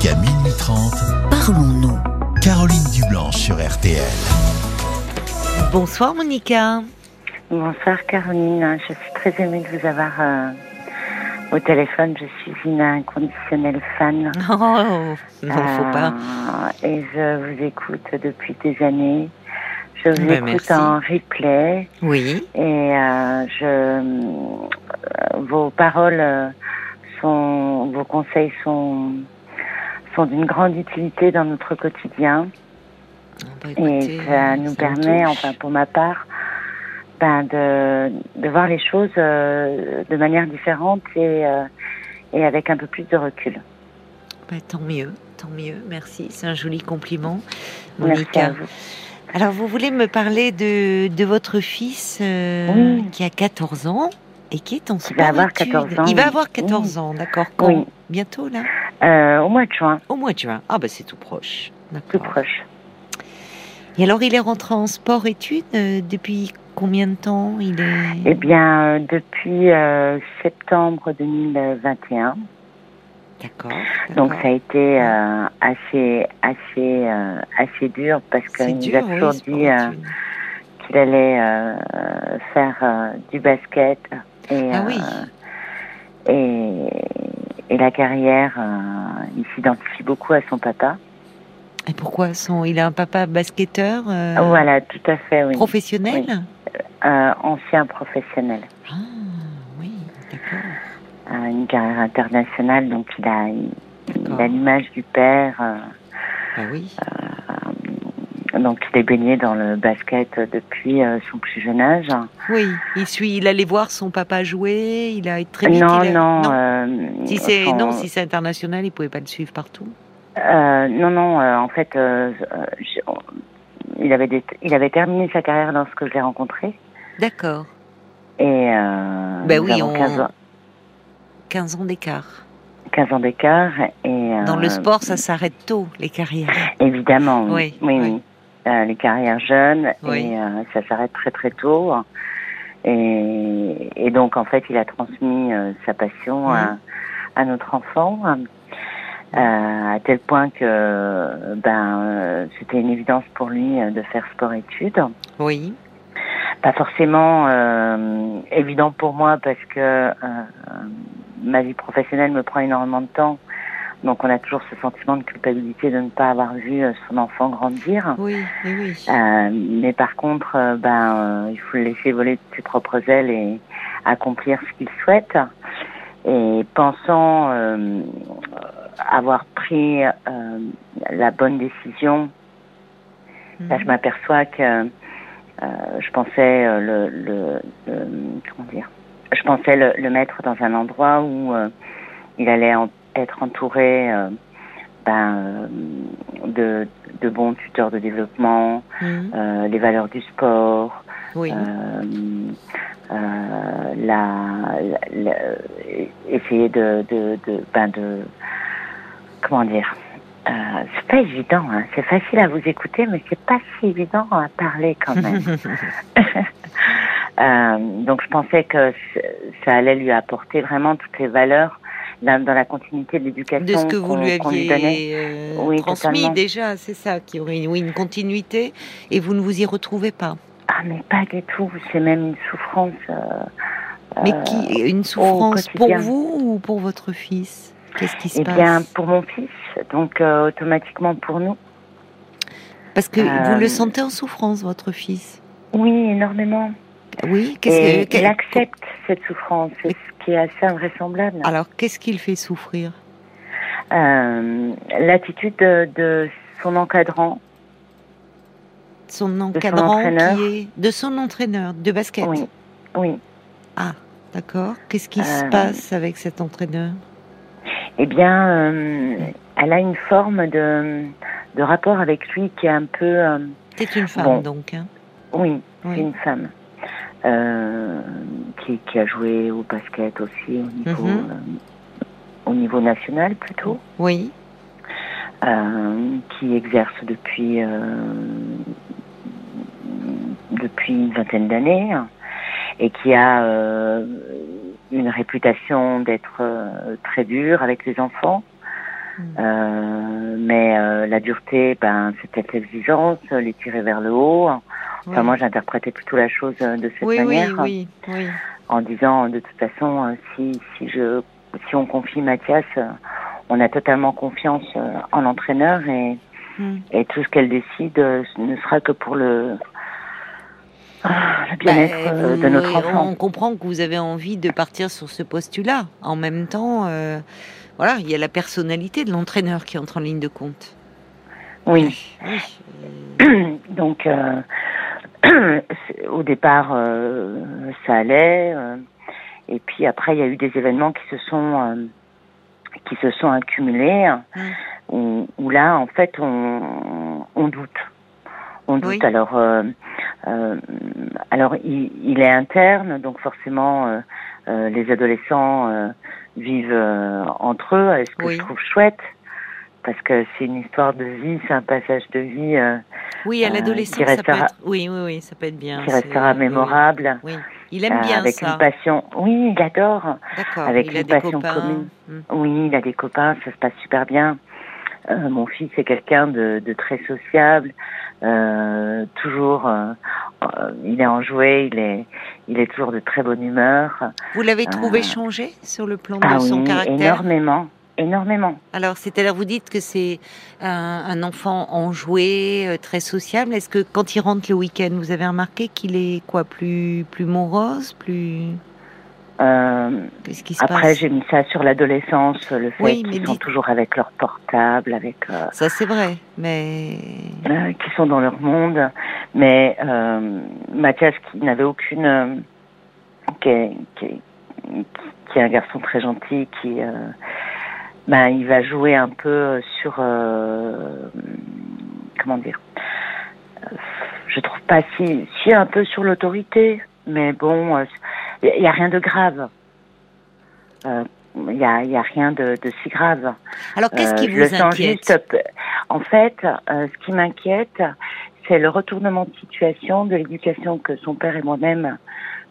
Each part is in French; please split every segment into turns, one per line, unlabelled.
Jusqu'à minuit 30,
Parlons-nous.
Caroline Dublanche sur RTL.
Bonsoir Monica.
Bonsoir Caroline, je suis très émue de vous avoir euh, au téléphone. Je suis une inconditionnelle fan.
Oh, non, faut pas.
Euh, et je vous écoute depuis des années. Je vous
Ben,
écoute
merci.
en replay
Oui,
et euh, je, euh, vos paroles euh, sont, vos conseils sont, sont d'une grande utilité dans notre quotidien.
Bah,
Et ça nous permet,
touche.
enfin pour ma part, ben de, de voir les choses euh, de manière différente et, euh, et avec un peu plus de recul.
Bah, tant mieux, tant mieux, merci. C'est un joli compliment,
Merci à
Monica.
vous.
Alors, vous voulez me parler de, de votre fils euh,
Oui.
qui a 14 ans? Et qui est en
Qui va avoir
sport-études.
14 ans,
Il va avoir 14 ans, d'accord. Quand
Oui.
Bientôt, là
Euh, au mois de juin,
Au mois de juin. Ah, bah c'est tout proche.
tout proche.
Et alors, il est rentré en sport-études euh, depuis combien de temps Il est...
Eh bien, euh, depuis septembre 2021,
D'accord.
donc ça a été assez, assez, assez dur parce qu'il nous a
oui,
toujours dit qu'il allait faire du basket et,
Ah oui.
euh, et, et la carrière. euh, il s'identifie beaucoup à son papa.
Et pourquoi son... Il a un papa basketteur euh,
Voilà, tout à fait, oui.
professionnel
Oui. Ancien professionnel,
Ah, oui, d'accord.
Une carrière internationale, donc il a, l'image du père. euh,
Ah oui.
Donc il est baigné dans le basket depuis euh, son plus jeune âge.
Oui, il suit, il allait voir son papa jouer, il a très vite.
non,
il a-
non,
non.
euh,
Si c'est
son-
non, si c'est international, il pouvait pas le suivre partout.
Euh, non, non, euh, en fait, euh, euh, je- il, avait des- il avait terminé sa carrière lorsque je l'ai rencontré.
D'accord.
Et euh,
Ben oui, on-
15 ans,
15 ans d'écart.
15 ans d'écart. Et,
Dans le
euh,
sport, ça s'arrête tôt, les carrières.
Évidemment, oui.
Oui,
oui,
oui.
Oui. Euh, les carrières jeunes,
Oui.
et euh, ça s'arrête très très tôt. Et, et donc, en fait, il a transmis euh, sa passion à, à notre enfant, à tel point que ben, c'était une évidence pour lui de faire sport-études.
Oui.
Pas forcément évident pour moi parce que ma vie professionnelle me prend énormément de temps. Donc on a toujours ce sentiment de culpabilité de ne pas avoir vu euh, son enfant grandir.
Oui, oui, oui.
Euh, mais par contre, euh, ben, euh, il faut le laisser voler de ses propres ailes et accomplir ce qu'il souhaite. Et pensant euh, avoir pris euh, la bonne décision,
Mhm.
Là, je m'aperçois que euh, je pensais le, le, le- comment dire, je pensais le, le mettre dans un endroit où euh, il allait en- être entouré euh, ben, euh, de, de bons tuteurs de développement,
Mhm.
euh, les valeurs du sport,
Oui.
la, la- la- essayer de, de, de, ben de comment dire c'est pas évident hein. c'est facile à vous écouter mais c'est pas si évident à parler quand même Euh, donc je pensais que ça allait lui apporter vraiment toutes les valeurs dans, dans la continuité de l'éducation
de ce que vous lui aviez euh,
Oui,
transmis
totalement.
déjà, c'est ça, qui aurait une continuité, et vous ne vous y retrouvez pas.
ah mais pas du tout c'est même une souffrance euh,
Mais
euh,
qui une souffrance pour vous ou pour votre fils? Qu'est-ce qui se
Eh
passe?
bien, pour mon fils, donc euh, automatiquement pour nous.
Parce que vous le sentez en souffrance, votre fils?
Oui, énormément.
Oui. Qu'est-ce que
il
que-
accepte cette souffrance, ce qui est assez invraisemblable.
Alors, qu'est-ce qu'il fait souffrir?
Euh, L'attitude de, de son encadrant,
Son encadrant qui est de son entraîneur de basket.
oui, oui.
D'accord. Qu'est-ce qui se
Euh,
passe avec cet entraîneur?
Eh bien, euh, elle a une forme de, de rapport avec lui qui est un peu,
C'est une femme
bon.
donc. hein.
oui,
Oui.
c'est une femme euh, qui, qui a joué au basket aussi au niveau,
Mhm.
euh, au niveau national plutôt.
Oui.
euh, qui exerce depuis depuis une vingtaine d'années et qui a une réputation d'être très dur avec les enfants. Euh, mais euh, la dureté, ben, c'était l'exigence, les tirer vers le haut. Enfin, moi, j'interprétais plutôt la chose euh, de cette
oui,
manière,
oui, oui.
en disant, de toute façon, euh, si si je si on confie Mathias, euh, on a totalement confiance en l'entraîneur et
Hmm.
et tout ce qu'elle décide ne sera que pour le ah, le bien-être
Bah,
de notre enfant.
On comprend que vous avez envie de partir sur ce postulat. En même temps, euh, voilà, il y a la personnalité de l'entraîneur qui entre en ligne de compte.
Oui.
Oui.
Donc, euh, au départ, euh, ça allait. euh, et puis après, il y a eu des événements qui se sont euh, qui se sont accumulés.
Mm.
Où, où là, en fait, on, on doute. On doute.
Oui.
Alors, alors, il, il est interne, donc forcément, les adolescents vivent entre eux. Ce que
Oui.
je trouve chouette, parce que c'est une histoire de vie, c'est un passage de vie.
Oui, à
Euh,
l'adolescence, ça peut
restera-
être. Oui, oui, oui, ça peut être bien.
qui restera mémorable.
Oui, il aime
euh,
bien
avec
ça.
une passion. Oui, il adore.
D'accord.
avec
il a
une
des
passion
copains.
commune.
Hmm.
Oui, il a des copains, ça se passe super bien. Euh, mon fils est quelqu'un de, de très sociable, euh, toujours, euh, il est enjoué, il est, il est toujours de très bonne humeur.
Vous l'avez trouvé
Euh,
changé sur le plan de
Ah
son
oui,
caractère?
énormément, énormément.
Alors, c'est-à-dire, vous dites que c'est un, un enfant enjoué, euh, très sociable. Est-ce que quand il rentre le week-end, vous avez remarqué qu'il est quoi, plus plus morose, plus
Euh,
qu'est-ce qui se
après,
passe?
j'ai mis ça sur l'adolescence, le fait
Oui,
qu'ils sont
dites-
toujours avec leur portable, avec euh,
Ça, c'est vrai, mais
euh, qui sont dans leur monde. Mais Mathias, qui n'avait aucune, qui, est, qui, est, qui est un garçon très gentil, qui, ben, il va jouer un peu sur, euh, comment dire, Euh, je trouve pas si, si un peu sur l'autorité, mais bon, euh, il y, a rien de grave. Euh, Il y a, y a rien de, de si grave.
alors qu'est-ce
Euh,
qui vous inquiète
juste En fait, euh, ce qui m'inquiète, c'est le retournement de situation de l'éducation que son père et moi-même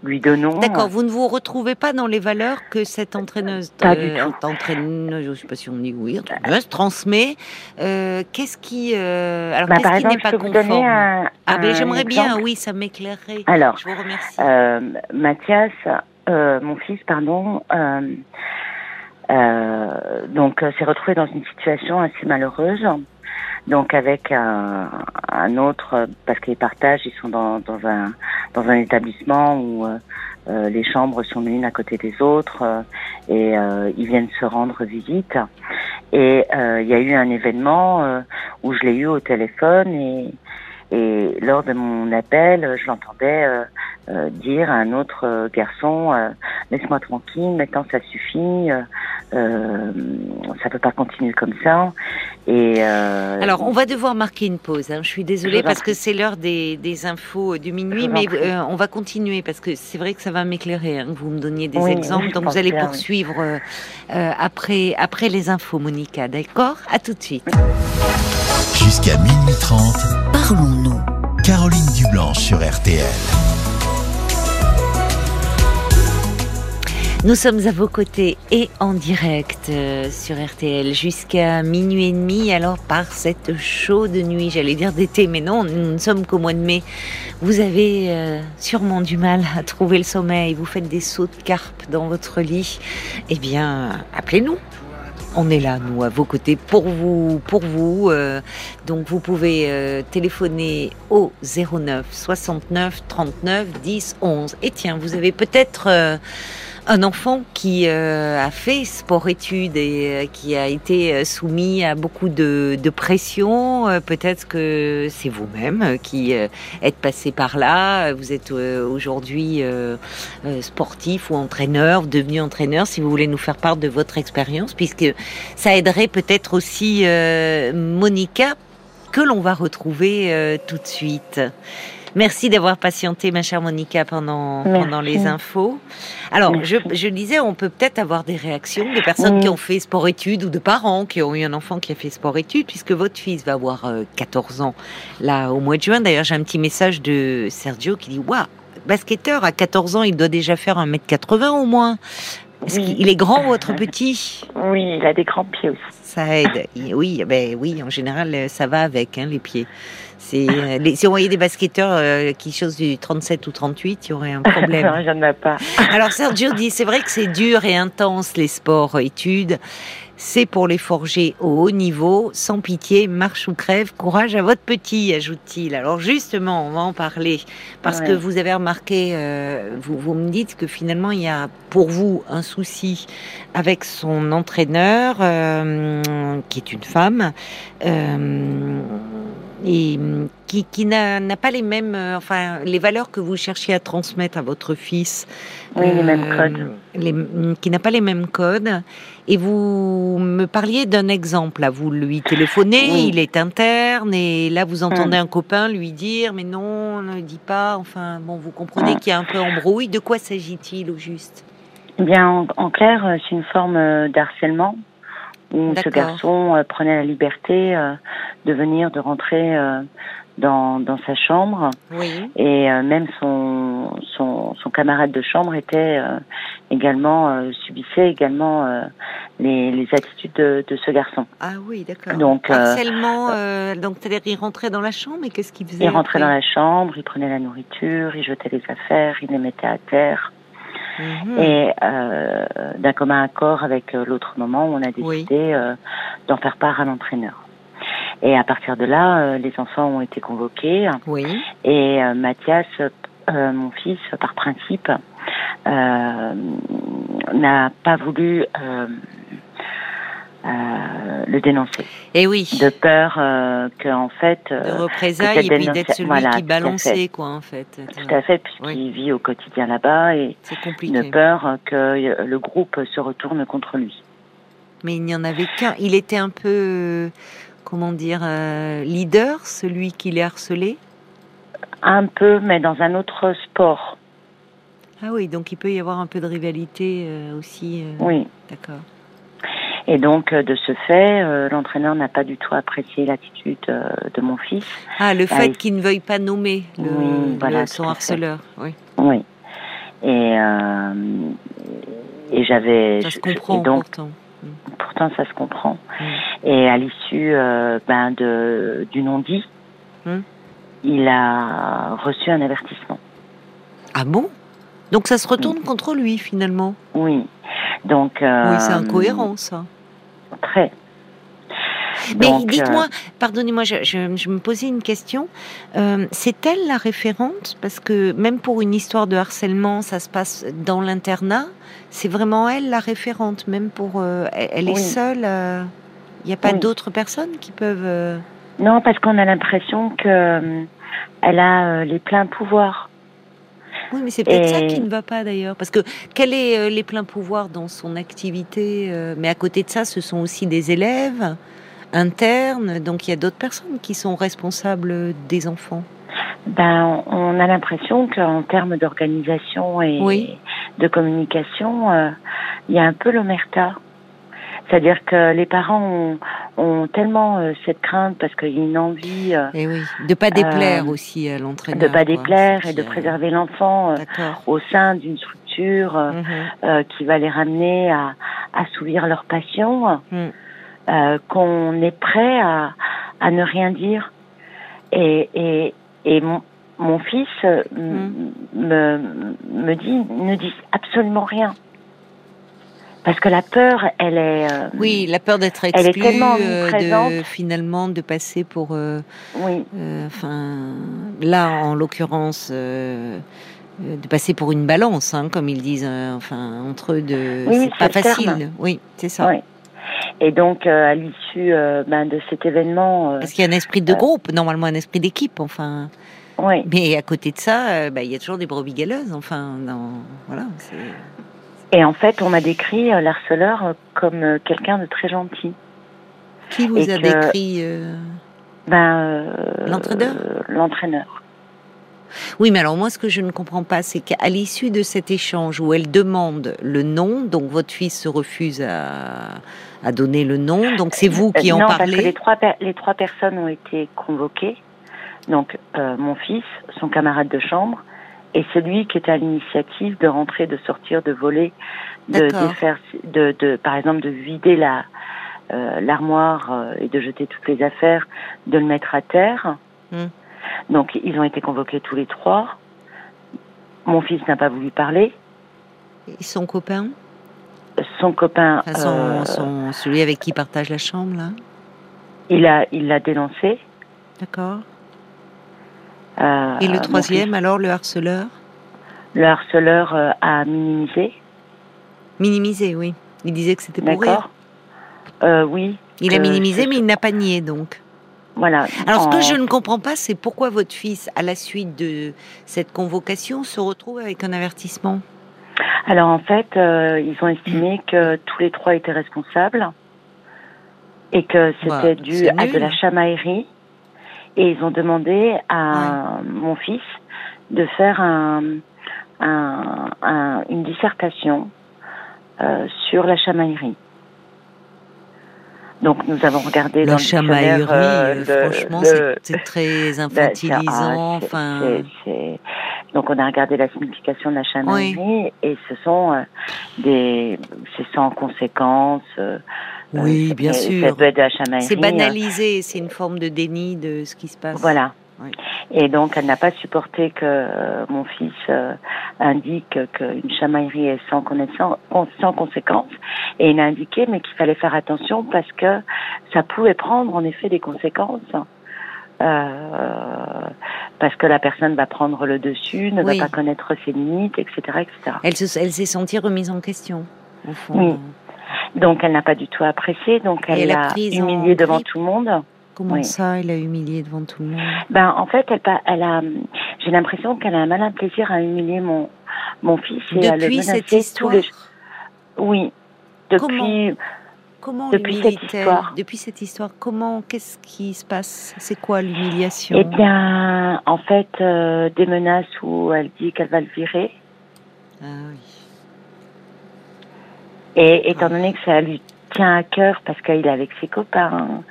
lui donnons.
D'accord, vous ne vous retrouvez pas dans les valeurs que cette entraîneuse,
Pas du tout.
entraîneuse, je sais pas si on dit oui, entraîneuse transmet. Euh, qu'est-ce qui, euh, alors
Bah,
qu'est-ce
par
qui
exemple,
n'est
je
pas
peux vous
conforme?
donner un,
Ah ben j'aimerais bien, oui, ça m'éclairerait.
Alors,
Je vous remercie.
euh, Mathias, euh, mon fils, pardon, euh, euh, donc euh, s'est retrouvé dans une situation assez malheureuse. Donc avec un, un autre, euh, parce qu'ils partagent, ils sont dans, dans un dans un établissement où euh, euh, les chambres sont l'une à côté des autres euh, et euh, ils viennent se rendre visite. Et il y a eu un événement où je l'ai eu au téléphone et et lors de mon appel, je l'entendais euh, euh, dire à un autre euh, garçon euh, laisse-moi tranquille, maintenant ça suffit, euh, euh, ça peut pas continuer comme ça. Et euh,
Alors, on va devoir marquer une pause. hein. Je suis désolée
Je
parce que c'est l'heure des, des infos du minuit, mais euh, on va continuer parce que c'est vrai que ça va m'éclairer. hein, que vous me donniez des
Oui,
exemples,
oui,
donc vous allez
bien, oui.
poursuivre euh, euh, après après les infos, Monica. D'accord? À tout de suite.
Jusqu'à minuit 30,
Parlons-nous.
Caroline Dublanche sur RTL.
Nous sommes à vos côtés et en direct euh, sur RTL jusqu'à minuit et demi. Alors par cette chaude nuit, j'allais dire d'été, mais non, nous ne sommes qu'au mois de mai. Vous avez euh, sûrement du mal à trouver le sommeil. Vous faites des sauts de carpe dans votre lit. Eh bien, appelez-nous. On est là, nous, à vos côtés, pour vous, pour vous. euh, donc, vous pouvez euh, téléphoner au 09 69 39 10 11. Et tiens, vous avez peut-être euh, un enfant qui euh, a fait sport-études et euh, qui a été euh, soumis à beaucoup de, de pression. Peut-être que c'est vous-même qui êtes passé par là. Vous êtes aujourd'hui sportif ou entraîneur, devenu entraîneur, si vous voulez nous faire part de votre expérience, puisque ça aiderait peut-être aussi Monica, que l'on va retrouver tout de suite. Merci d'avoir patienté, ma chère Monica, pendant,
Merci.
pendant les infos. Alors, je,
Merci.
je disais, on peut peut-être avoir des réactions de personnes
Oui.
qui ont fait sport-études ou de parents qui ont eu un enfant qui a fait sport-études, puisque votre fils va avoir euh, 14 ans là au mois de juin. D'ailleurs, j'ai un petit message de Sergio qui dit Waouh, basketteur à 14 ans, il doit déjà faire 1m80 au moins. Est-ce
Oui.
qu'il est grand votre petit?
Oui, il a des grands pieds aussi.
Ça aide. Il- Oui, ben oui, en général, ça va avec hein, les pieds. C'est euh, les- si on voyait des basketteurs euh, qui chose du 37 ou 38, il y aurait un problème.
non, j'en ai pas.
Alors Sergio dit, c'est vrai que c'est dur et intense les sports études. C'est pour les forger au haut niveau, sans pitié, marche ou crève, courage à votre petit, ajoute-t-il. Alors justement, on va en parler, parce que vous avez remarqué, euh, vous, vous me dites que finalement il y a pour vous un souci avec son entraîneur, euh, qui est une femme, euh, et qui, qui n'a pas les mêmes, euh, enfin, les valeurs que vous cherchiez à transmettre à votre fils.
Oui, les mêmes
Euh,
codes.
les- qui n'a pas les mêmes codes. Et vous me parliez d'un exemple. Là, vous lui téléphonez,
Oui.
il est interne, et là, vous entendez
Mm.
un copain lui dire Mais non, ne le dis pas. Enfin, bon, vous comprenez
Mm.
qu'il y a un peu embrouille. De quoi s'agit-il au juste?
Eh Bien, en, en clair, euh, c'est une forme d'harcèlement où ce garçon euh, prenait la liberté euh, de venir, de rentrer euh, dans, dans sa chambre.
Oui.
Et euh, même son, son, son camarade de chambre était euh, également, euh, subissait également euh, les, les attitudes de, de ce garçon.
Ah oui, d'accord.
Donc,
Harcèlement, euh, donc c'est-à-dire il rentrait dans la chambre et qu'est-ce qu'il faisait
Il rentrait dans la chambre, il prenait la nourriture, il jetait les affaires, il les mettait à terre.
Mhm.
Et euh, d'un commun accord avec euh, l'autre moment, on a décidé
Oui.
euh, d'en faire part à l'entraîneur. Et à partir de là, euh, les enfants ont été convoqués
Oui.
et euh, Mathias, euh, mon fils, par principe, euh, n'a pas voulu euh, euh, le dénoncer,
Et Eh oui.
de peur euh, que en fait,
De
euh,
représailles
que
et puis d'être celui
voilà,
qui balançait, quoi, en fait.
tout à fait, puisqu'il vit au quotidien là-bas et
C'est
de
compliqué.
peur que le groupe se retourne contre lui.
Mais il n'y en avait qu'un. Il était un peu, euh, comment dire, euh, leader, celui qui les harcelait?
Un peu, mais dans un autre sport.
Ah oui, donc il peut y avoir un peu de rivalité euh, aussi. euh,
Oui.
D'accord.
Et donc, euh, de ce fait, euh, l'entraîneur n'a pas du tout apprécié l'attitude euh, de mon fils.
Ah, le
Ah,
fait
il-
qu'il ne veuille pas nommer le,
Oui,
le- son
fait.
harceleur. Oui,
Oui. Et, et j'avais.
ça se comprend
donc,
pourtant.
pourtant, ça se comprend.
Mm.
Et à l'issue ben, de, du non-dit,
Mm.
il a reçu un avertissement.
Ah bon? Donc ça se retourne contre lui finalement?
Oui. Donc. euh,
oui, c'est incohérent ça.
Très.
Mais dites-moi,
euh,
pardonnez-moi, je, je- je me posais une question. Euh, c'est elle la référente? Parce que même pour une histoire de harcèlement, ça se passe dans l'internat. C'est vraiment elle la référente, même pour. euh, elle, elle est seule. Il n'y a pas
Oui.
d'autres personnes qui peuvent.
Non, parce qu'on a l'impression que elle a les pleins pouvoirs.
Oui, mais c'est peut-être ça qui ne va pas d'ailleurs. Parce que quel est euh, les pleins pouvoirs dans son activité euh, Mais à côté de ça, ce sont aussi des élèves internes. Donc il y a d'autres personnes qui sont responsables des enfants.
Ben, on a l'impression qu'en termes d'organisation et
Oui.
de communication, euh, il y a un peu l'omerta. C'est-à-dire que les parents ont, ont tellement euh, cette crainte parce qu'il y a une envie euh,
Et oui, de pas déplaire
Euh,
aussi à l'entraîneur.
de pas déplaire et de
a-
préserver l'enfant euh, au sein d'une structure euh,
Mhm.
euh, qui va les ramener à assouvir leur passion,
Mm.
euh, qu'on est prêt à, à ne rien dire. Et, et, et mon, mon fils euh, m- me, me dit ne dis absolument rien. Parce que la peur, elle est. euh,
Oui, la peur d'être
est
exclu,
tellement
euh, de
omniprésente.
finalement de passer pour, euh,
Oui,
enfin, là en l'occurrence, de passer pour une balance, hein, comme ils disent, enfin entre eux, de,
Oui,
c'est pas facile.
terme.
Oui, c'est ça.
oui. Et donc, euh, à l'issue euh, ben, de cet événement, euh,
Parce qu'il y a un esprit de groupe, normalement un esprit d'équipe, enfin.
oui,
Mais à côté de ça, bah, il y a toujours des brebis galeuses, enfin, dans, voilà.
Et en fait, on m'a décrit euh, l'harceleur euh, comme euh, quelqu'un de très gentil.
Qui vous
Et
a
que-
décrit euh,
Ben, euh,
L'entraîneur
L'entraîneur.
Oui, mais alors moi, ce que je ne comprends pas, c'est qu'à l'issue de cet échange où elle demande le nom, donc votre fils se refuse à, à donner le nom, donc c'est vous qui en
non, parce que
parlez.
les trois, les trois personnes ont été convoquées. Donc, euh, mon fils, son camarade de chambre et c'est lui qui était à l'initiative de rentrer, de sortir, de voler, de, faire, de, de, par exemple, de vider la euh, l'armoire euh, et de jeter toutes les affaires, de le mettre à terre.
Hmm.
Donc ils ont été convoqués tous les trois. Mon fils n'a pas voulu parler.
Et son copain?
Son copain,
Enfin, son-
euh,
son- Celui avec qui il partage la chambre, là?
il a, il l'a dénoncé.
D'accord.
Euh,
Et le troisième, alors, le harceleur?
Le harceleur euh, a minimisé.
Minimisé, oui. Il disait que c'était pour rire.
D'accord. Euh, oui.
Il a minimisé, mais il n'a pas nié, donc.
Voilà.
Alors, ce que je ne comprends pas, c'est pourquoi votre fils, à la suite de cette convocation, se retrouve avec un avertissement?
Alors en fait, euh, ils ont estimé que tous les trois étaient responsables et que c'était
Bah,
dû
c'est
à de la chamaillerie. Et ils ont demandé à mon fils de faire un, un- un- une dissertation euh, sur la chamaillerie. Donc nous avons regardé le
chamaillerie,
euh,
euh,
le-
franchement, c'est- très
ben,
infantilisant. Enfin,
Donc on a regardé la signification de la chamaillerie et ce sont euh, des, c'est sans conséquence. euh,
oui,
euh,
bien sûr. C'est banalisé, c'est une forme de déni de ce qui se passe.
Voilà.
Oui.
Et donc, elle n'a pas supporté que euh, mon fils euh, indique qu'une chamaillerie est sans, connaissance, sans conséquence. Et il a indiqué, mais qu'il fallait faire attention parce que ça pouvait prendre en effet des conséquences. Euh, parce que la personne va prendre le dessus, ne
Oui.
va pas connaître ses limites, etc., etc.
Elle se- elle s'est sentie remise en question, au fond.
Oui. Donc, elle n'a pas du tout apprécié. Donc, elle l'a
prise en
humilié devant tout le monde.
Comment
Oui.
ça, elle a humilié devant tout le monde?
Ben, en fait, elle, a, j'ai l'impression qu'elle a un malin plaisir à humilier mon, mon fils et à le
Depuis cette histoire
les- Oui. Depuis,
Comment
Depuis cette histoire.
Depuis cette histoire, comment, qu'est-ce qui se passe? C'est quoi l'humiliation?
Eh bien, en fait, euh, des menaces où elle dit qu'elle va le virer.
Ah oui.
Et étant donné que ça lui tient à cœur parce qu'il est avec ses copains,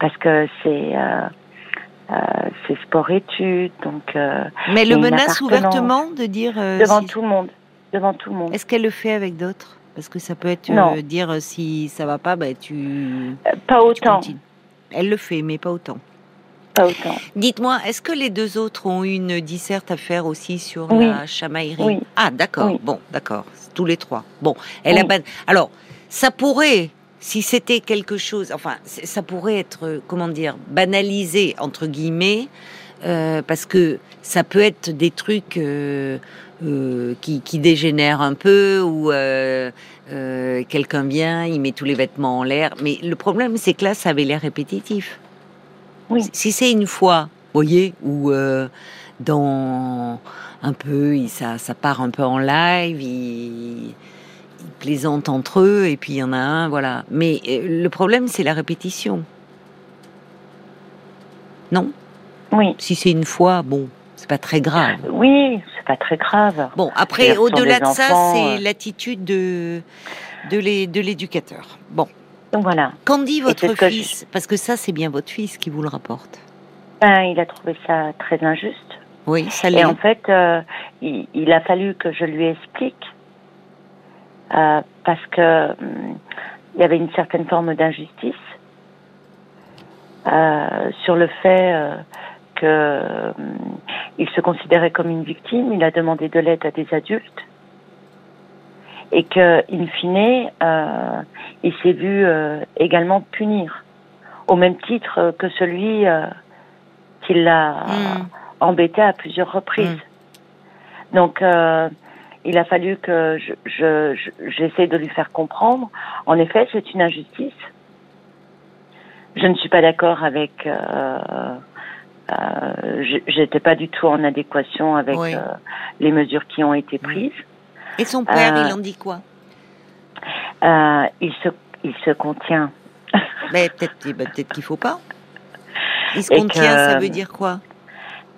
parce que c'est, euh, euh, c'est sport-études, donc, euh,
Mais le menace ouvertement de dire.
devant
si-
tout le monde. Devant tout le monde.
Est-ce qu'elle le fait avec d'autres? Parce que ça peut être dire si ça va pas, bah, tu.
Pas autant.
Elle le fait, mais pas autant.
Pas autant.
Dites-moi, est-ce que les deux autres ont une disserte à faire aussi sur
Oui.
la chamaillerie?
Oui.
Ah, d'accord.
Oui.
Bon, d'accord. Tous les trois. Bon, elle a Alors, ça pourrait, si c'était quelque chose, enfin, ça pourrait être, euh, comment dire, banalisé entre guillemets, euh, parce que ça peut être des trucs euh, euh, qui, qui dégénèrent un peu ou euh, euh, quelqu'un vient, il met tous les vêtements en l'air. Mais le problème, c'est que là, ça avait l'air répétitif.
Oui.
Si- c'est une fois, voyez, ou euh, dans un peu, il- ça, ça part un peu en live, ils plaisantent entre eux, et puis il y en a un, voilà. Mais euh, le problème, c'est la répétition. Non?
Oui.
Si c'est une fois, bon, c'est pas très grave.
Oui, c'est pas très grave.
Bon, après, au-delà de ça, c'est
euh.
l'attitude de, de l'é- de l'éducateur. Bon,
Donc voilà.
qu'en dit votre
que
fils Parce que ça, c'est bien votre fils qui vous le rapporte.
Ben, il a trouvé ça très injuste.
Oui, ça l'est.
Et en fait, euh, il, il a fallu que je lui explique euh, parce que hum, il y avait une certaine forme d'injustice euh, sur le fait euh, que hum, il se considérait comme une victime. Il a demandé de l'aide à des adultes et que, in fine, euh, il s'est vu euh, également punir au même titre que celui euh, qui l'a
Hmm.
embêté à plusieurs reprises.
Mm.
Donc, il a fallu que je, je, je- j'essaie de lui faire comprendre. En effet, c'est une injustice. Je ne suis pas d'accord avec. Euh, euh, je- j'étais pas du tout en adéquation avec
Oui.
euh, les mesures qui ont été prises.
Et son père,
Euh,
il en dit quoi?
Euh, il se, il se contient.
Peut-être eh ben, peut-être qu'il faut pas. Il se
Et
contient,
que-
ça veut dire quoi?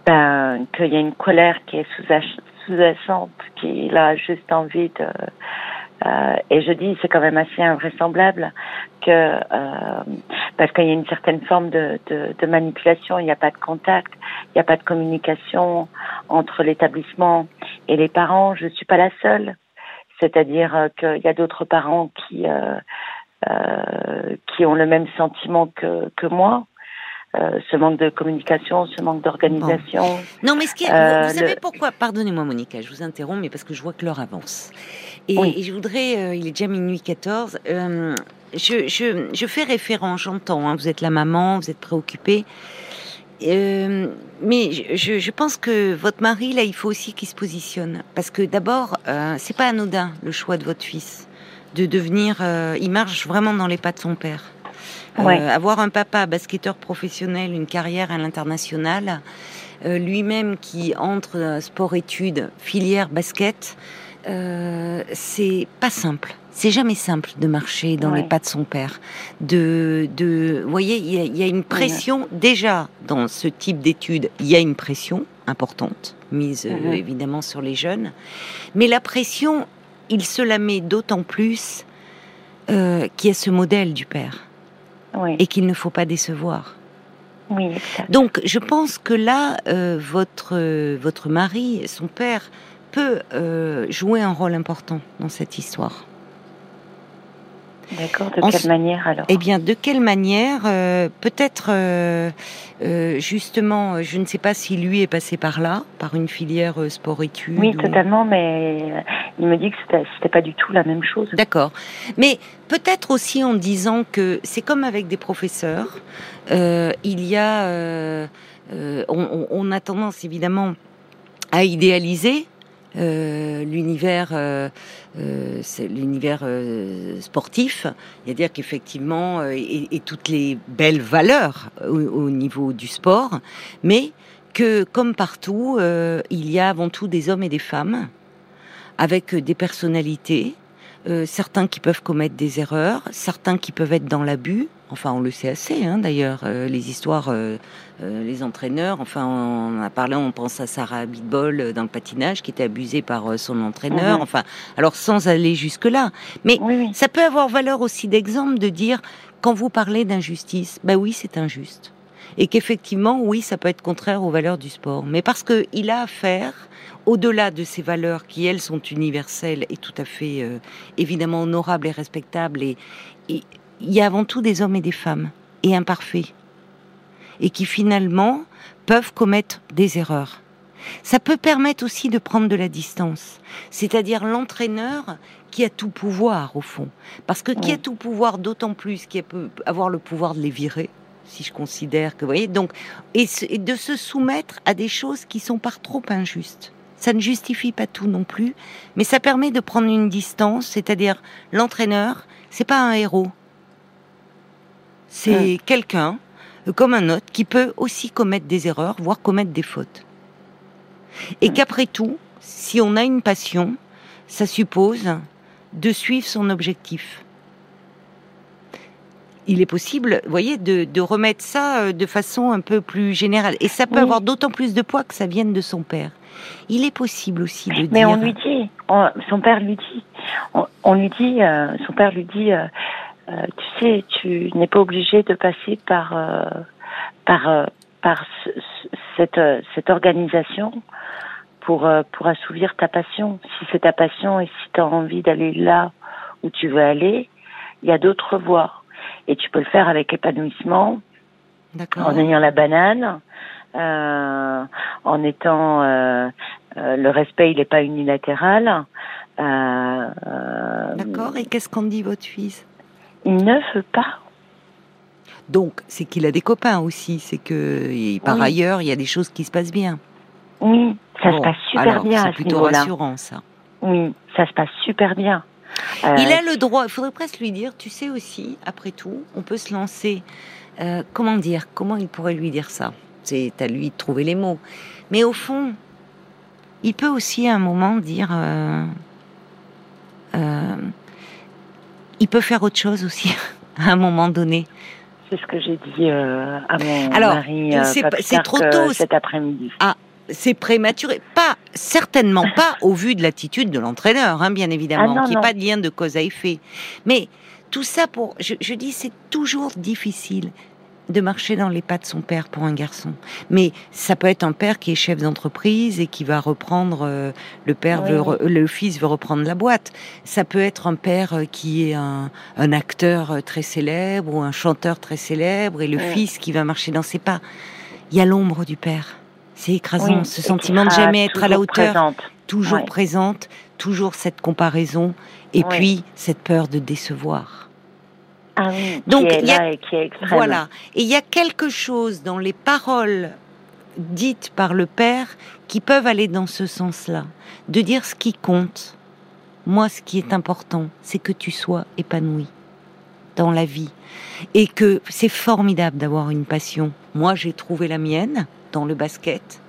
Ben, qu'il y a une colère qui est sous- sous-jacente, qu'il a juste envie de. euh, et je dis, c'est quand même assez invraisemblable que euh, parce qu'il y a une certaine forme de, de, de manipulation, il n'y a pas de contact, il n'y a pas de communication entre l'établissement Et les parents, je ne suis pas la seule. C'est-à-dire euh, qu'il y a d'autres parents qui, euh, euh, qui ont le même sentiment que, que moi. Euh, ce manque de communication, ce manque d'organisation.
Non, mais ce qui est,
Euh,
vous savez
le-
pourquoi? Pardonnez-moi, Monica, je vous interromps, mais parce que je vois que l'heure avance. Et,
Oui.
et je voudrais, euh, il est déjà minuit 14. euh, je, je, je fais référence, j'entends. hein, vous êtes la maman, vous êtes préoccupée. Euh, mais je, je, pense que votre mari, là, il faut aussi qu'il se positionne. Parce que d'abord, euh, c'est pas anodin le choix de votre fils de devenir. euh, il marche vraiment dans les pas de son père. Euh, avoir un papa basketteur professionnel, une carrière à l'international, euh, lui-même qui entre sport-études, filière basket, euh, c'est pas simple. C'est jamais simple de marcher dans les pas de son père. De, de, vous voyez, il y, a- il y a une pression déjà dans ce type d'études. Il y a une pression importante mise
Mhm.
évidemment sur les jeunes, mais la pression, il se la met d'autant plus euh, qu'il y a ce modèle du père
Oui,
et qu'il ne faut pas décevoir.
oui, exact.
Donc, je pense que là, euh, votre euh, votre mari, son père, peut euh, jouer un rôle important dans cette histoire.
D'accord. De quelle
ce-
manière alors?
Eh bien, de quelle manière euh, Peut-être, euh, euh, justement, je ne sais pas si lui est passé par là, par une filière sport-études.
Oui,
ou-
totalement, mais il me dit que c'était c'était pas du tout la même chose.
D'accord. Mais peut-être aussi en disant que c'est comme avec des professeurs, il y a, on- on a tendance évidemment à idéaliser euh, l'univers, euh, euh, c'est l'univers euh, sportif, c'est-à-dire qu'effectivement, euh, et, et toutes les belles valeurs au, au niveau du sport, mais que comme partout, il y a avant tout des hommes et des femmes avec des personnalités, certains qui peuvent commettre des erreurs, certains qui peuvent être dans l'abus. Enfin, on le sait assez, hein, d'ailleurs, euh, les histoires, euh, euh, les entraîneurs. Enfin, on a parlé, on pense à Sarah Bitbol euh, dans le patinage, qui était abusée par son entraîneur.
Mhm.
Enfin, alors sans aller jusque là, mais
Oui, oui.
ça peut avoir valeur aussi d'exemple de dire quand vous parlez d'injustice, bah oui, c'est injuste. Et qu'effectivement, oui, ça peut être contraire aux valeurs du sport. Mais parce qu'il a affaire, au-delà de ces valeurs qui, elles, sont universelles et tout à fait, euh, évidemment, honorables et respectables, et et il y a avant tout des hommes et des femmes, et imparfaits, et qui finalement peuvent commettre des erreurs. Ça peut permettre aussi de prendre de la distance, c'est-à-dire l'entraîneur qui a tout pouvoir au fond. Parce que qui a tout pouvoir, d'autant plus qui peut avoir le pouvoir de les virer, si je considère que, vous voyez, donc, et, et de se soumettre à des choses qui sont par trop injustes. Ça ne justifie pas tout non plus, mais ça permet de prendre une distance, c'est-à-dire l'entraîneur, c'est pas un héros. C'est quelqu'un, euh, comme un autre, qui peut aussi commettre des erreurs, voire commettre des fautes. Et
Mm.
qu'après tout, si on a une passion, ça suppose de suivre son objectif. Il est possible, vous voyez, de, de remettre ça euh, de façon un peu plus générale. Et ça peut
Oui.
avoir d'autant plus de poids que ça vienne de son père. Il est possible aussi de
Mais
dire...
on lui dit, on- son père lui dit, on, on lui dit, euh, son père lui dit, euh, euh, tu sais, tu n'es pas obligé de passer par euh, par euh, par ce- ce- cette euh, cette organisation pour euh, pour assouvir ta passion. Si c'est ta passion et si tu as envie d'aller là où tu veux aller, il y a d'autres voies et tu peux le faire avec épanouissement, en ayant la banane, euh, en étant euh, euh, le respect, il n'est pas unilatéral.
D'accord. Et qu'est-ce qu'en dit votre fils?
Il ne veut pas.
Donc, c'est qu'il a des copains aussi. C'est que, et par
Oui.
ailleurs, il y a des choses qui se passent bien.
Oui, ça
Bon,
se passe super
alors,
bien
C'est
ce
plutôt rassurant, ça.
Oui, ça se passe super bien. Euh,
Il a le droit, il faudrait presque lui dire, tu sais aussi, après tout, on peut se lancer. euh, comment dire Comment il pourrait lui dire ça? C'est à lui de trouver les mots. Mais au fond, il peut aussi à un moment dire. euh, il peut faire autre chose aussi, à un moment donné.
C'est ce que j'ai dit euh, à mon
Alors,
mari euh,
c'est trop
que
tôt,
cet après-midi.
C'est prématuré. Pas, certainement pas au vu de l'attitude de l'entraîneur, hein, bien évidemment,
Ah non,
qui
non.
pas de lien de cause à effet. Mais tout ça pour, je, je dis, c'est toujours difficile. De marcher dans les pas de son père pour un garçon. Mais ça peut être un père qui est chef d'entreprise et qui va reprendre euh, le père, veut le fils veut reprendre la boîte. Ça peut être un père euh, qui est un, un acteur euh, très célèbre ou un chanteur très célèbre et le fils qui va marcher dans ses pas. Il y a l'ombre du père. C'est écrasant,
Oui,
ce sentiment de jamais être à la hauteur,
présente.
toujours présente, toujours cette comparaison et puis cette peur de décevoir.
Ah oui,
Donc,
qui est
il y a-
là et qui est extrême.
Voilà. Et il y a quelque chose dans les paroles dites par le Père qui peuvent aller dans ce sens-là. De dire ce qui compte. Moi, ce qui est important, c'est que tu sois épanoui dans la vie. Et que c'est formidable d'avoir une passion. Moi, j'ai trouvé la mienne dans le basket.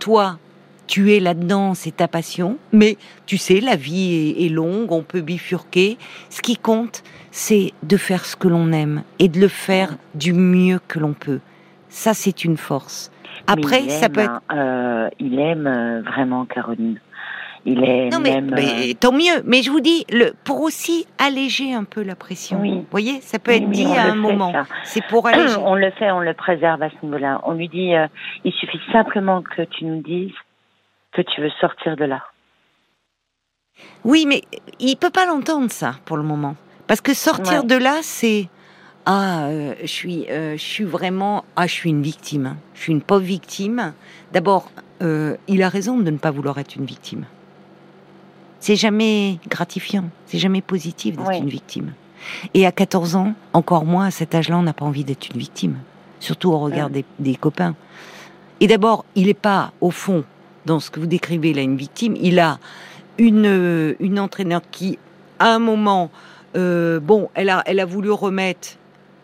Toi, tu es là-dedans, c'est ta passion. Mais tu sais, la vie est, est longue, on peut bifurquer. Ce qui compte, c'est de faire ce que l'on aime et de le faire du mieux que l'on peut. Ça, c'est une force. Après, ça
aime,
peut être...
euh, il aime euh, vraiment Caroline. Il est.
Non, mais, mais
euh,
tant mieux. Mais je vous dis, le, pour aussi alléger un peu la pression.
Oui.
Vous voyez, ça peut
oui,
être dit à un moment. C'est pour alléger.
On le fait, on le préserve à ce niveau-là. On lui dit, euh, il suffit simplement que tu nous dises que tu veux sortir de là.
Oui, mais il peut pas l'entendre ça pour le moment, parce que sortir
Ouais.
de là, c'est ah, euh, je suis, euh, je suis vraiment, ah, je suis une victime. Je suis une pauvre victime. D'abord, euh, il a raison de ne pas vouloir être une victime. C'est jamais gratifiant, c'est jamais positif d'être une victime. Et à 14 ans, encore moins à cet âge-là, on n'a pas envie d'être une victime, surtout au regard
Mm.
des, des copains. Et d'abord, il n'est pas, au fond, dans ce que vous décrivez là, une victime, il a une, euh, une entraîneur qui, à un moment, euh, bon, elle a, elle a voulu remettre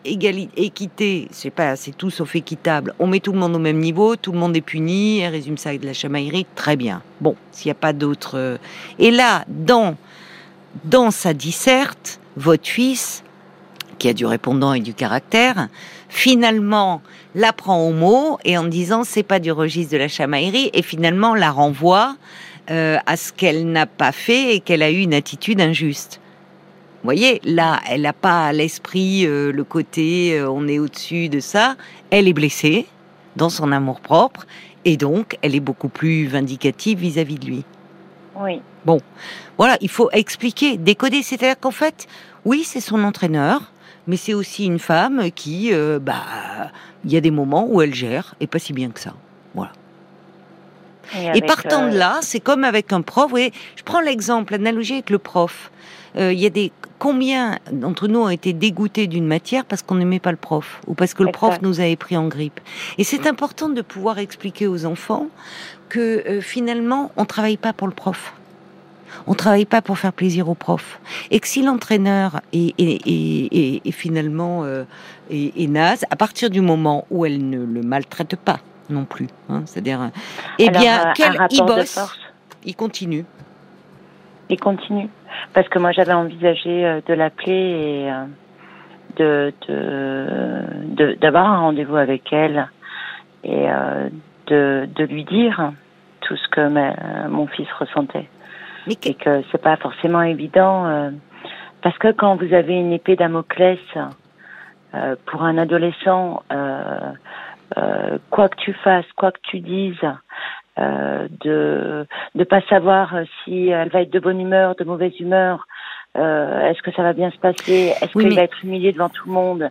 égalité, équité, je sais pas, c'est tout sauf équitable. On met tout le monde au même niveau, tout le monde est puni, elle résume ça avec de la chamaillerie, très bien. Bon, s'il n'y a pas d'autre. euh, Et là, dans, dans sa disserte, votre fils, qui a du répondant et du caractère, finalement la prend au mot et en disant c'est pas du registre de la chamaillerie et finalement la renvoie euh, à ce qu'elle n'a pas fait et qu'elle a eu une attitude injuste. Vous voyez, là, elle n'a pas à l'esprit euh, le côté euh, on est au-dessus de ça. Elle est blessée dans son amour propre et donc elle est beaucoup plus vindicative vis-à-vis de lui.
Oui.
Voilà, il faut expliquer, décoder. C'est-à-dire qu'en fait, oui, c'est son entraîneur, mais c'est aussi une femme qui, euh, bah, il y a des moments où elle gère et pas si bien que ça. Et
avec,
partant de
euh,
là, c'est comme avec un prof. Vous voyez, je prends l'exemple, l'analogie avec le prof. Euh, Il y a des combien d'entre nous ont été dégoûtés d'une matière parce qu'on n'aimait pas le prof ou parce que le prof
Exact.
nous avait pris en grippe. Et c'est important de pouvoir expliquer aux enfants que euh, finalement, on travaille pas pour le prof. On travaille pas pour faire plaisir au prof. Et que si l'entraîneur est, est, est- est- est finalement euh, est, naze, à partir du moment où elle ne le maltraite pas non plus, hein, c'est-à-dire, eh bien,
euh, un
qu'elle il bosse,
force.
il continue.
Et continue. Parce que moi, j'avais envisagé euh, de l'appeler et de d'avoir un rendez-vous avec elle et de, de lui dire tout ce que ma- mon fils ressentait.
Mais que-
Et que c'est pas forcément évident. euh, parce que quand vous avez une épée Damoclès, euh, pour un adolescent, euh, euh, quoi que tu fasses, quoi que tu dises, euh, de de pas savoir si elle va être de bonne humeur, de mauvaise humeur, euh, est-ce que ça va bien se passer, est-ce
Oui,
qu'il
mais-
va être humilié devant tout le monde.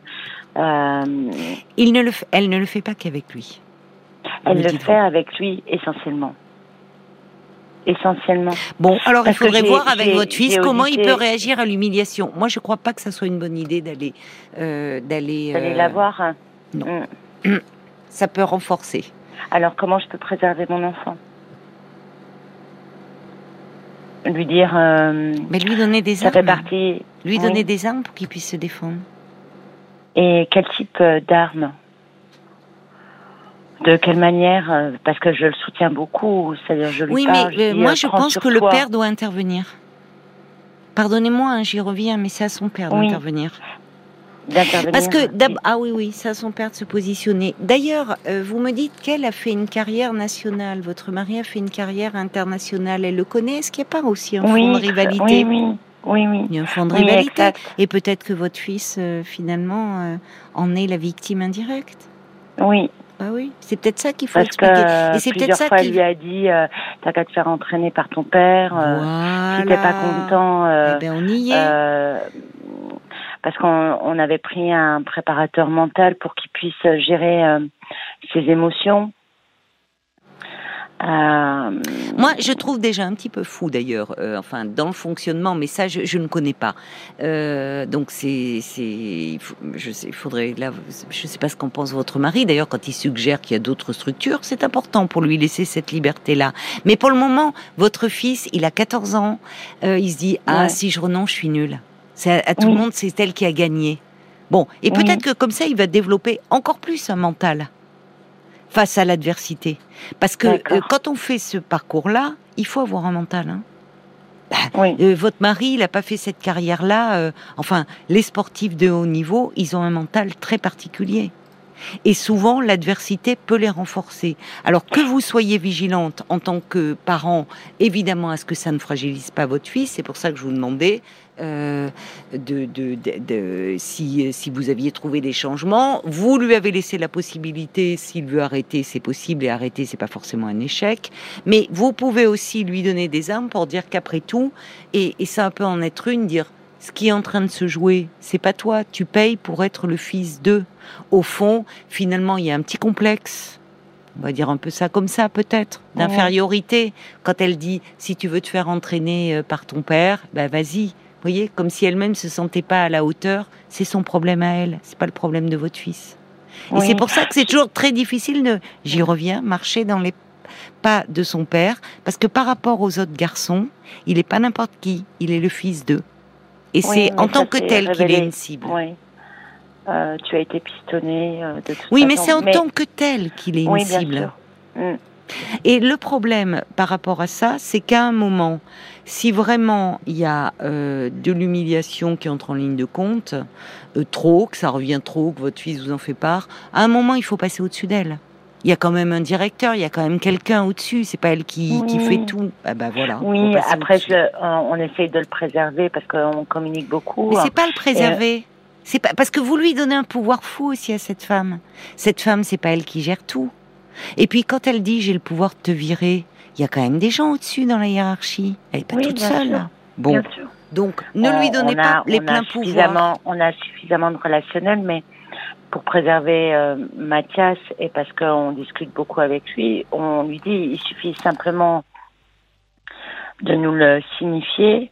Euh,
il ne le fait- elle ne le fait pas qu'avec lui.
elle le fait avec lui essentiellement. Essentiellement.
Bon, alors
Parce
il faudrait voir avec votre fils comment il peut réagir à l'humiliation. Moi, je crois pas que ça soit une bonne idée d'aller euh, d'aller. Euh,
la voir. hein.
non.
Mm.
Ça peut renforcer.
Alors comment je peux préserver mon enfant? Lui dire, euh,
Mais lui donner des
ça fait
armes.
partie.
Lui
oui.
donner des armes pour qu'il puisse se défendre.
Et quel type euh, d'armes? De quelle manière euh, Parce que je le soutiens beaucoup, c'est-à-dire je lui
Oui,
parle.
mais
je dis,
moi
euh,
je pense que le père doit intervenir. Pardonnez-moi, hein, j'y reviens, mais c'est à son père
Oui,
d'intervenir. Parce que ah oui oui, c'est à son père de se positionner. D'ailleurs, euh, vous me dites qu'elle a fait une carrière nationale. Votre mari a fait une carrière internationale. Elle le connaît. Est-ce qu'il n'y a pas aussi un fond
oui,
de rivalité
oui, oui, Oui, oui.
Il y a un fond de rivalité. Et peut-être que votre fils, euh, finalement, euh, en est la victime indirecte.
Oui.
Ah oui, c'est peut-être ça qu'il faut Parce expliquer.
Que, et c'est peut-être ça qu'il lui a dit euh, t'as qu'à te faire entraîner par ton père.
Voilà.
Si t'es pas content.
eh ben on y est.
parce qu'on on avait pris un préparateur mental pour qu'il puisse gérer ses émotions.
Euh, Moi, je trouve déjà un petit peu fou d'ailleurs, euh, enfin dans le fonctionnement, mais ça, je, ne connais pas. Euh, donc c'est, c'est, je sais, faudrait là, je sais pas ce qu'en pense votre mari. D'ailleurs, quand il suggère qu'il y a d'autres structures, c'est important pour lui laisser cette liberté-là. Mais pour le moment, votre fils, il a 14 ans, il se dit ah si je renonce, je suis nul. C'est à, tout le monde, c'est elle qui a gagné. Bon, et peut-être que comme ça, il va développer encore plus un mental face à l'adversité. Parce que euh, quand on fait ce parcours-là, il faut avoir un mental. Hein. Bah, euh, votre mari, il n'a pas fait cette carrière-là. Euh, enfin, les sportifs de haut niveau, ils ont un mental très particulier. Et souvent, l'adversité peut les renforcer. Alors que vous soyez vigilante en tant que parent, évidemment, à ce que ça ne fragilise pas votre fils. C'est pour ça que je vous demandais de, de, de, si, si vous aviez trouvé des changements. Vous lui avez laissé la possibilité, s'il veut arrêter, c'est possible, et arrêter, c'est pas forcément un échec. Mais vous pouvez aussi lui donner des armes pour dire qu'après tout, et, et ça peut en être une, dire ce qui est en train de se jouer, c'est pas toi, tu payes pour être le fils d'eux. Au fond, finalement, il y a un petit complexe on va dire un peu ça comme ça peut-être, d'infériorité. Quand elle dit si tu veux te faire entraîner euh, par ton père, ben vas-y, voyez, comme si elle-même se sentait pas à la hauteur, c'est son problème à elle, c'est pas le problème de votre fils. Et c'est pour ça que c'est toujours très difficile de, j'y reviens, marcher dans les pas de son père, parce que par rapport aux autres garçons, il n'est pas n'importe qui, il est le fils d'eux. Et c'est en tant que tel qu'il est une cible.
Euh, tu as été pistonné euh, de
Oui, mais c'est en tant que tel qu'il est une cible. Mm. Et le problème par rapport à ça, c'est qu'à un moment, si vraiment il y a euh, de l'humiliation qui entre en ligne de compte, euh, trop, que ça revient trop, que votre fils vous en fait part, à un moment il faut passer au-dessus d'elle. Il y a quand même un directeur, il y a quand même quelqu'un au-dessus. C'est pas elle qui, qui fait tout. Ah bah voilà.
Oui, après on essaye de le préserver parce qu'on communique beaucoup.
Mais c'est pas le préserver. C'est pas parce que vous lui donnez un pouvoir fou aussi à cette femme. Cette femme, c'est pas elle qui gère tout. Et puis quand elle dit j'ai le pouvoir de te virer, il y a quand même des gens au-dessus dans la hiérarchie. Elle n'est pas toute seule. Bon. Donc, ne lui donnez pas les pleins pouvoirs.
On a suffisamment de relationnel, mais pour préserver euh, Mathias et parce qu'on discute beaucoup avec lui, on lui dit il suffit simplement de nous le signifier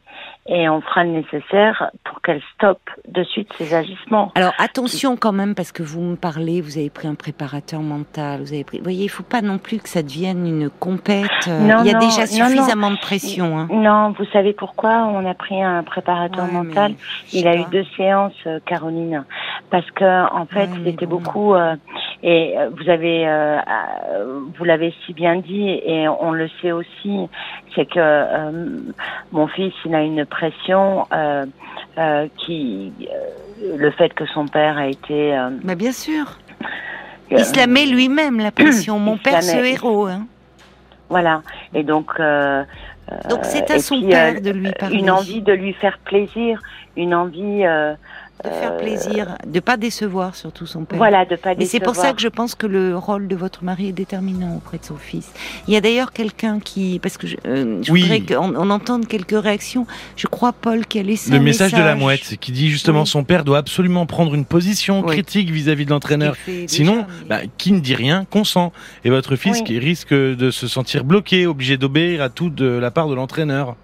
et on fera le nécessaire pour qu'elle stoppe de suite ses agissements.
Alors attention quand même parce que vous me parlez, vous avez pris un préparateur mental, vous avez pris. Vous voyez, il faut pas non plus que ça devienne une compète. Euh, il y a déjà suffisamment de pression. Hein.
Non, vous savez pourquoi on a pris un préparateur mental? Il a eu deux séances, euh, Caroline, parce que en fait, c'était beaucoup. Euh, et vous avez, vous l'avez si bien dit, et on le sait aussi, c'est que mon fils, il a une pression euh, euh, qui, euh, le fait que son père a été.
Mais bien sûr. Il se la met lui-même la pression. Mon père, ce héros. Hein.
Voilà. Et donc.
donc c'est à son père de lui parler.
Une envie de lui faire plaisir, une envie
de faire euh, plaisir, de pas décevoir surtout son père.
Voilà, de pas décevoir.
Et c'est pour ça que je pense que le rôle de votre mari est déterminant auprès de son fils. Il y a d'ailleurs quelqu'un qui, parce que je, euh, voudrais qu'on on entende quelques réactions. Je crois Paul qui a laissé
le message, de la mouette qui dit justement son père doit absolument prendre une position critique vis-à-vis de l'entraîneur. Sinon, bah, qui ne dit rien consent. Et votre fils qui risque de se sentir bloqué, obligé d'obéir à tout de la part de l'entraîneur.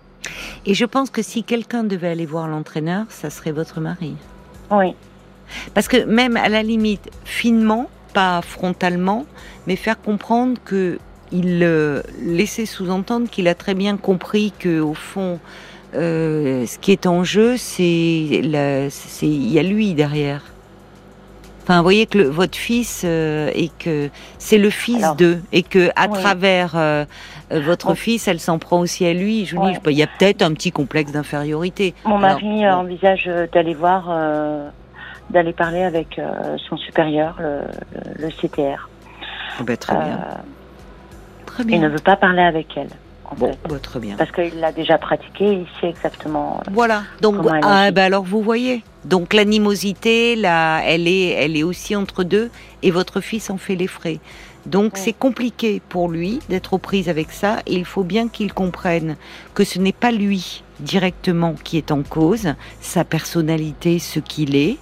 Et je pense que si quelqu'un devait aller voir l'entraîneur, ça serait votre mari.
Oui.
Parce que même à la limite, finement, pas frontalement, mais faire comprendre que il euh, laissait sous-entendre qu'il a très bien compris que au fond, euh, ce qui est en jeu, c'est il y a lui derrière. Enfin, vous voyez que votre fils euh, et que c'est le fils d'eux et que à travers votre fils, elle s'en prend aussi à lui. Je dis, il y a peut-être un petit complexe d'infériorité.
Mon mari envisage d'aller voir, d'aller parler avec son supérieur, le, CTR.
Oh ben, très bien.
très bien. Il ne veut pas parler avec elle.
Bon, bah, très bien.
Parce qu'il l'a déjà pratiqué, il sait exactement.
Voilà. Donc, ah, bah, alors vous voyez. Donc l'animosité, là, elle est, elle est aussi entre deux, et votre fils en fait les frais. Donc c'est compliqué pour lui d'être aux prises avec ça, et il faut bien qu'il comprenne que ce n'est pas lui directement qui est en cause, sa personnalité, ce qu'il est,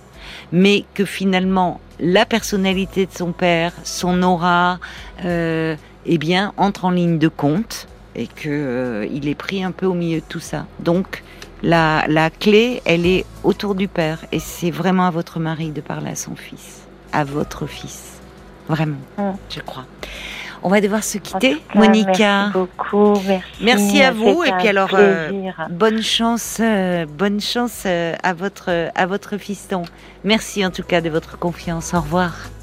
mais que finalement la personnalité de son père, son aura, euh, eh bien, entre en ligne de compte et que euh, il est pris un peu au milieu de tout ça. Donc la, la clé, elle est autour du père et c'est vraiment à votre mari de parler à son fils, à votre fils, vraiment, je crois. On va devoir se quitter, Monica.
Merci beaucoup, merci.
Merci à vous et puis alors euh, bonne chance, euh, bonne chance à votre à votre fiston. Merci en tout cas de votre confiance. Au revoir.